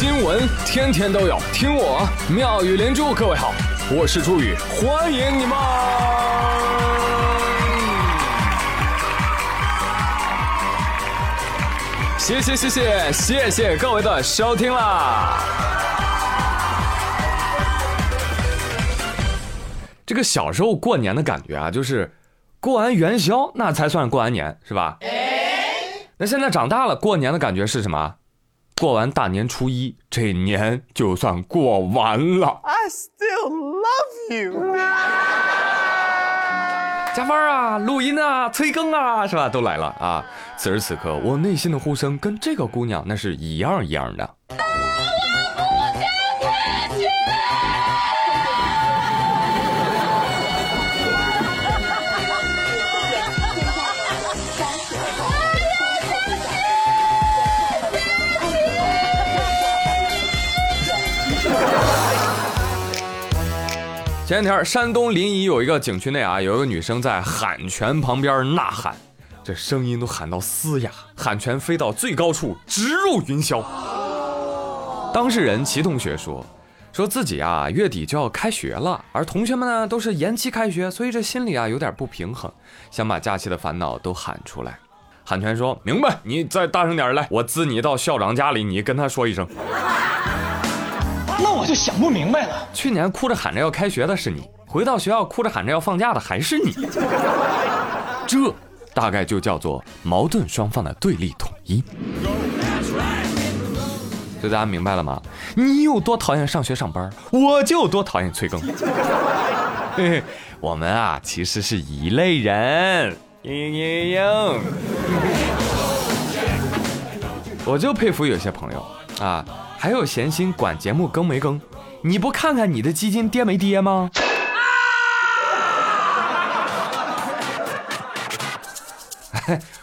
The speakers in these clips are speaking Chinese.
新闻天天都有，听我妙语连珠。各位好，我是朱宇，欢迎你们！谢谢谢谢谢谢各位的收听啦！这个小时候过年的感觉啊，就是过完元宵那才算过完年，是吧？那现在长大了，过年的感觉是什么？过完大年初一，这年就算过完了。I still love you。加班啊，录音啊，催更啊，是吧？都来了啊！此时此刻，我内心的呼声跟这个姑娘那是一样一样的。前几天，山东临沂有一个景区内啊，有一个女生在喊泉旁边呐喊，这声音都喊到嘶哑，喊泉飞到最高处，直入云霄。当事人齐同学说，说自己啊月底就要开学了，而同学们呢都是延期开学，所以这心里啊有点不平衡，想把假期的烦恼都喊出来。喊泉说明白，你再大声点来，我滋你到校长家里，你跟他说一声。就想不明白了。去年哭着喊着要开学的是你，回到学校哭着喊着要放假的还是你，这大概就叫做矛盾双方的对立统一。所以大家明白了吗？你有多讨厌上学上班，我就有多讨厌催更。我们啊其实是一类人。嘤嘤嘤我就佩服有些朋友啊。还有闲心管节目更没更？你不看看你的基金跌没跌吗？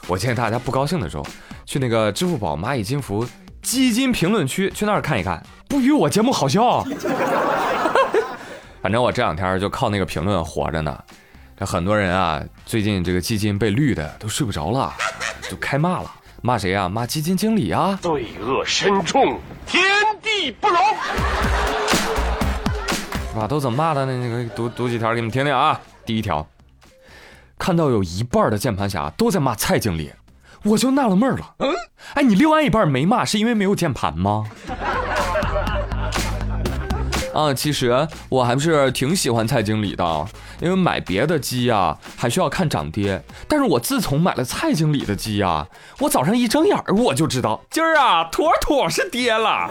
我建议大家不高兴的时候，去那个支付宝蚂蚁金服基金评论区去那儿看一看，不比我节目好笑。反正我这两天就靠那个评论活着呢。这很多人啊，最近这个基金被绿的都睡不着了，就开骂了。骂谁呀？骂基金经理啊！罪恶深重，天地不容。是吧？都怎么骂的呢？那个读读几条给你们听听啊。第一条，看到有一半的键盘侠都在骂蔡经理，我就纳了闷了。嗯，哎，你另外一半没骂，是因为没有键盘吗？啊，其实我还是挺喜欢蔡经理的，因为买别的鸡呀还需要看涨跌，但是我自从买了蔡经理的鸡呀，我早上一睁眼儿我就知道今儿啊妥妥是跌了，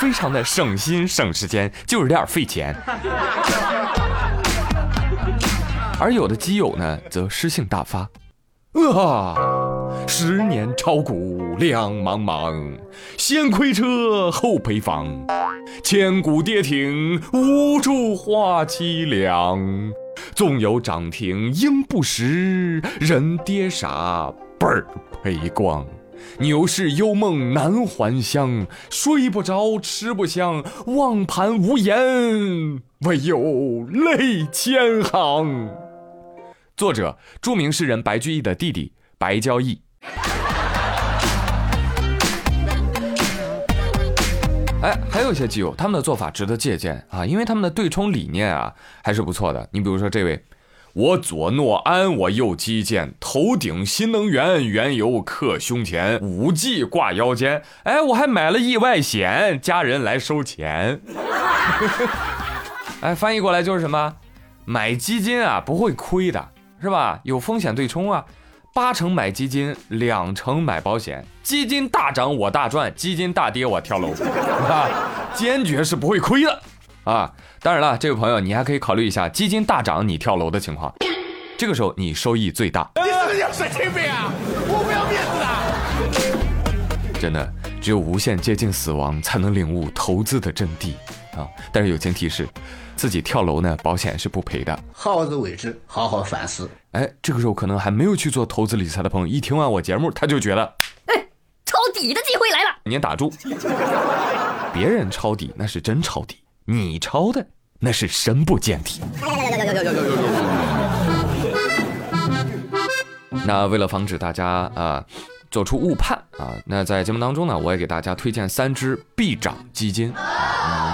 非常的省心省时间，就是有点费钱。而有的基友呢，则诗性大发。啊！十年炒股两茫茫，先亏车后赔房，千古跌停无处话凄凉。纵有涨停应不识，人跌傻本儿赔光。牛市幽梦难还乡，睡不着吃不香，望盘无言，唯有泪千行。作者：著名诗人白居易的弟弟白交易。哎，还有一些基友，他们的做法值得借鉴啊，因为他们的对冲理念啊还是不错的。你比如说这位，我左诺安，我右基建，头顶新能源，原油刻胸前，五 G 挂腰间。哎，我还买了意外险，家人来收钱。哎，翻译过来就是什么？买基金啊不会亏的。是吧？有风险对冲啊，八成买基金，两成买保险。基金大涨我大赚，基金大跌我跳楼，啊，坚决是不会亏的啊！当然了，这位朋友你还可以考虑一下，基金大涨你跳楼的情况，这个时候你收益最大。你是神经病啊！我不要面子的。真的，只有无限接近死亡，才能领悟投资的真谛啊！但是友情提示。自己跳楼呢，保险是不赔的。好自为之，好好反思。哎，这个时候可能还没有去做投资理财的朋友，一听完我节目，他就觉得，哎，抄底的机会来了。您打住，别人抄底那是真抄底，你抄的那是深不见底。那为了防止大家啊做出误判啊。那在节目当中呢，我也给大家推荐三只必涨基金，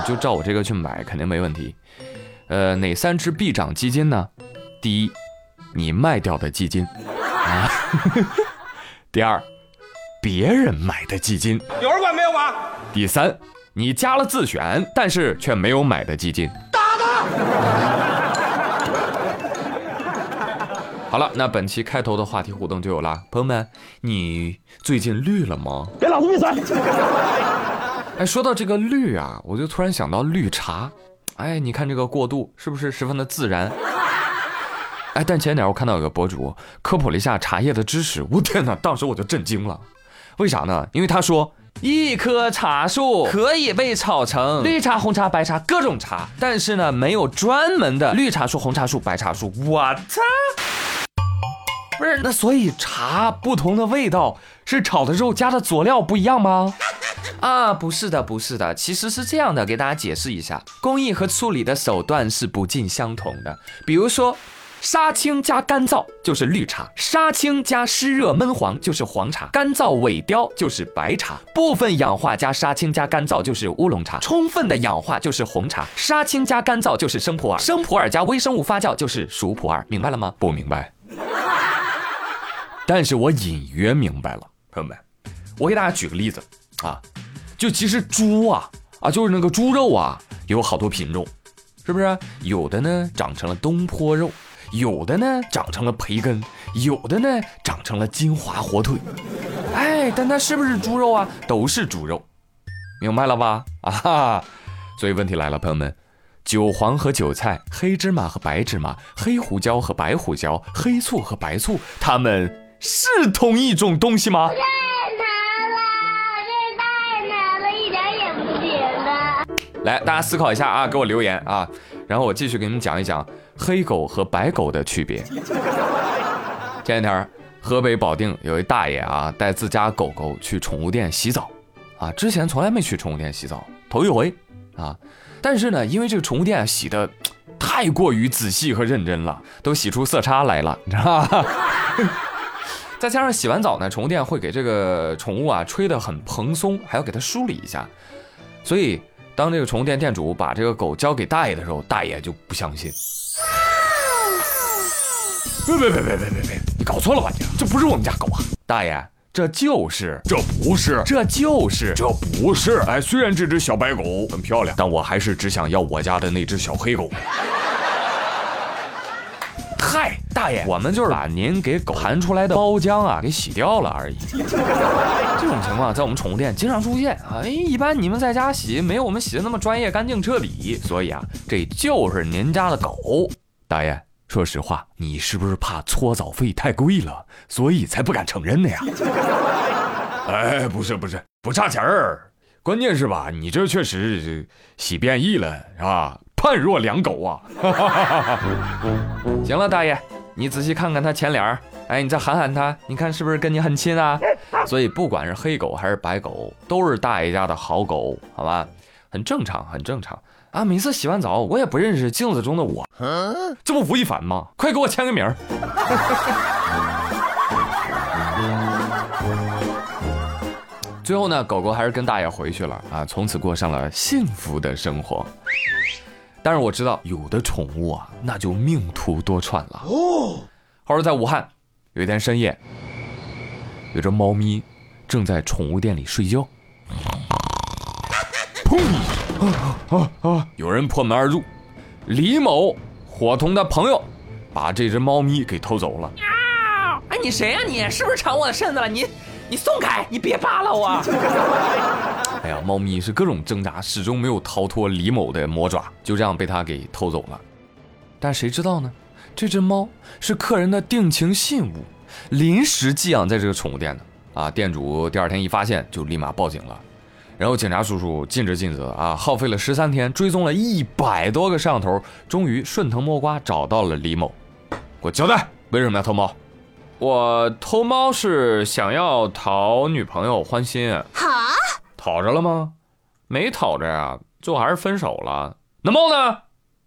就照我这个去买，肯定没问题。呃，哪三只必涨基金呢？第一，你卖掉的基金啊；第二，别人买的基金；有人管没有管？第三，你加了自选，但是却没有买的基金。打他！好了，那本期开头的话题互动就有了，朋友们，你最近绿了吗？给老子闭嘴！哎，说到这个绿啊，我就突然想到绿茶。哎，你看这个过渡是不是十分的自然？哎，但前两天我看到有个博主科普了一下茶叶的知识，我天哪，当时我就震惊了。为啥呢？因为他说一棵茶树可以被炒成绿茶、红茶、白茶各种茶，但是呢，没有专门的绿茶树、红茶树、白茶树。我操！不是，那所以茶不同的味道是炒的肉加的佐料不一样吗？啊，不是的，不是的，其实是这样的，给大家解释一下，工艺和处理的手段是不尽相同的。比如说，杀青加干燥就是绿茶，杀青加湿热闷黄就是黄茶，干燥萎凋就是白茶，部分氧化加杀青加干燥就是乌龙茶，充分的氧化就是红茶，杀青加干燥就是生普洱，生普洱加微生物发酵就是熟普洱，明白了吗？不明白。但是我隐约明白了，朋友们，我给大家举个例子啊，就其实猪啊啊，就是那个猪肉啊，有好多品种，是不是？有的呢长成了东坡肉，有的呢长成了培根，有的呢长成了金华火腿，哎，但它是不是猪肉啊？都是猪肉，明白了吧？啊，所以问题来了，朋友们，韭黄和韭菜，黑芝麻和白芝麻，黑胡椒和白胡椒，黑醋和白醋，它们。是同一种东西吗？来，大家思考一下啊，给我留言啊，然后我继续给你们讲一讲黑狗和白狗的区别。前两天，河北保定有一大爷啊，带自家狗狗去宠物店洗澡，啊，之前从来没去宠物店洗澡，头一回啊。但是呢，因为这个宠物店洗的太过于仔细和认真了，都洗出色差来了，你知道吧？再加上洗完澡呢，宠物店会给这个宠物啊吹得很蓬松，还要给它梳理一下。所以当这个宠物店店主把这个狗交给大爷的时候，大爷就不相信。别别别别别别别！你搞错了吧你？这不是我们家狗啊！大爷，这就是，这不是，这就是，这不是。哎，虽然这只小白狗很漂亮，但我还是只想要我家的那只小黑狗。嗨，大爷，我们就是把您给狗弹出来的包浆啊给洗掉了而已。这种情况在我们宠物店经常出现啊。哎，一般你们在家洗没有我们洗的那么专业、干净、彻底。所以啊，这就是您家的狗。大爷，说实话，你是不是怕搓澡费太贵了，所以才不敢承认的呀？哎，不是不是，不差钱儿，关键是吧，你这确实洗变异了，是吧？判若两狗啊！行了，大爷，你仔细看看他前脸儿，哎，你再喊喊他，你看是不是跟你很亲啊？所以不管是黑狗还是白狗，都是大爷家的好狗，好吧？很正常，很正常啊！每次洗完澡，我也不认识镜子中的我，这不吴亦凡吗？快给我签个名儿！最后呢，狗狗还是跟大爷回去了啊，从此过上了幸福的生活。但是我知道有的宠物啊，那就命途多舛了。哦，话说在武汉，有一天深夜，有只猫咪正在宠物店里睡觉。砰！啊啊啊！有人破门而入，李某伙同他朋友把这只猫咪给偷走了。哎，你谁呀？你是不是抢我的身子了？你，你松开！你别扒拉我！哎呀，猫咪是各种挣扎，始终没有逃脱李某的魔爪，就这样被他给偷走了。但谁知道呢？这只猫是客人的定情信物，临时寄养在这个宠物店的。啊，店主第二天一发现，就立马报警了。然后警察叔叔尽职尽责啊，耗费了十三天，追踪了一百多个摄像头，终于顺藤摸瓜找到了李某。给我交代，为什么要偷猫？我偷猫是想要讨女朋友欢心。哈？讨着了吗？没讨着啊，最后还是分手了。那猫呢？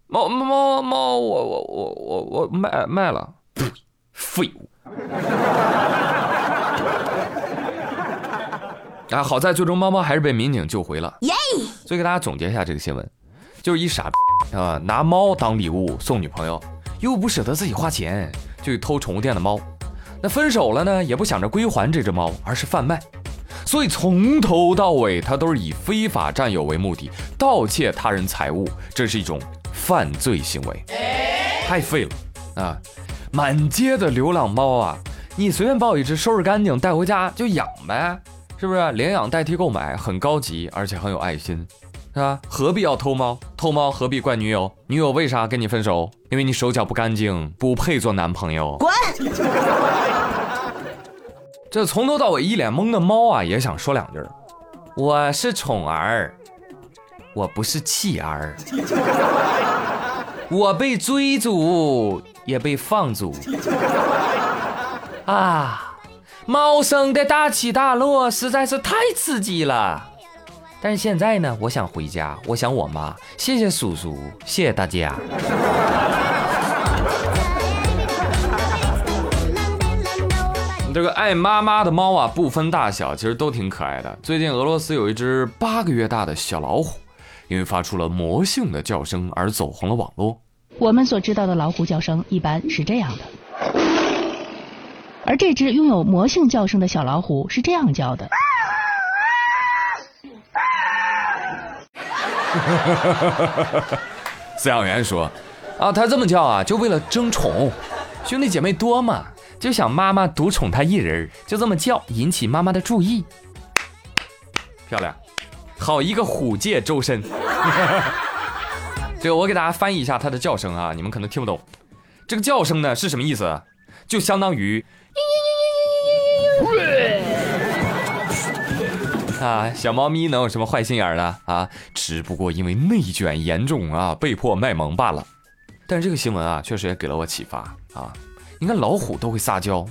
猫猫猫猫，我我我我我卖卖了。废物！啊，好在最终猫猫还是被民警救回了。耶！所以给大家总结一下这个新闻，就是一傻逼啊，拿猫当礼物送女朋友，又不舍得自己花钱，就去偷宠物店的猫。那分手了呢，也不想着归还这只猫，而是贩卖。所以从头到尾，他都是以非法占有为目的，盗窃他人财物，这是一种犯罪行为，太废了啊！满街的流浪猫啊，你随便抱一只，收拾干净带回家就养呗。是不是领养代替购买很高级，而且很有爱心，是吧？何必要偷猫？偷猫何必怪女友？女友为啥跟你分手？因为你手脚不干净，不配做男朋友。滚！这从头到尾一脸懵的猫啊，也想说两句我是宠儿，我不是弃儿。我被追逐，也被放逐。啊！猫生的大起大落实在是太刺激了，但是现在呢，我想回家，我想我妈。谢谢叔叔，谢谢大家。这个爱妈妈的猫啊，不分大小，其实都挺可爱的。最近俄罗斯有一只八个月大的小老虎，因为发出了魔性的叫声而走红了网络。我们所知道的老虎叫声一般是这样的。而这只拥有魔性叫声的小老虎是这样叫的。饲养员说：“啊，它这么叫啊，就为了争宠，兄弟姐妹多嘛，就想妈妈独宠他一人，就这么叫，引起妈妈的注意。漂亮，好一个虎界周深。这个我给大家翻译一下它的叫声啊，你们可能听不懂。这个叫声呢是什么意思？就相当于。”啊，小猫咪能有什么坏心眼呢？啊，只不过因为内卷严重啊，被迫卖萌罢了。但是这个新闻啊，确实也给了我启发啊。你看老虎都会撒娇，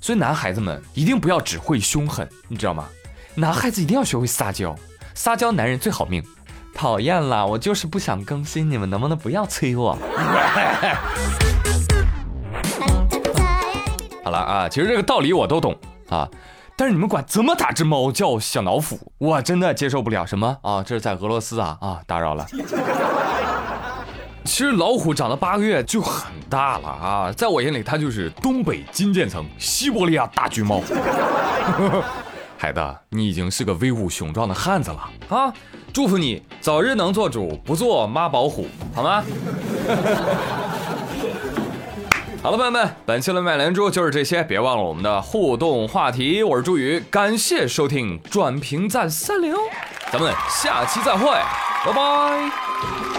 所以男孩子们一定不要只会凶狠，你知道吗？男孩子一定要学会撒娇，撒娇男人最好命。讨厌啦，我就是不想更新，你们能不能不要催我？好了啊，其实这个道理我都懂啊，但是你们管这么大只猫叫小老虎，我真的接受不了。什么啊？这是在俄罗斯啊啊！打扰了。其实老虎长到八个月就很大了啊，在我眼里它就是东北金渐层、西伯利亚大橘猫。海子，你已经是个威武雄壮的汉子了啊！祝福你早日能做主，不做妈宝虎，好吗？好了，朋友们，本期的麦连珠就是这些，别忘了我们的互动话题。我是朱宇，感谢收听，转评赞三连哦，咱们下期再会，拜拜。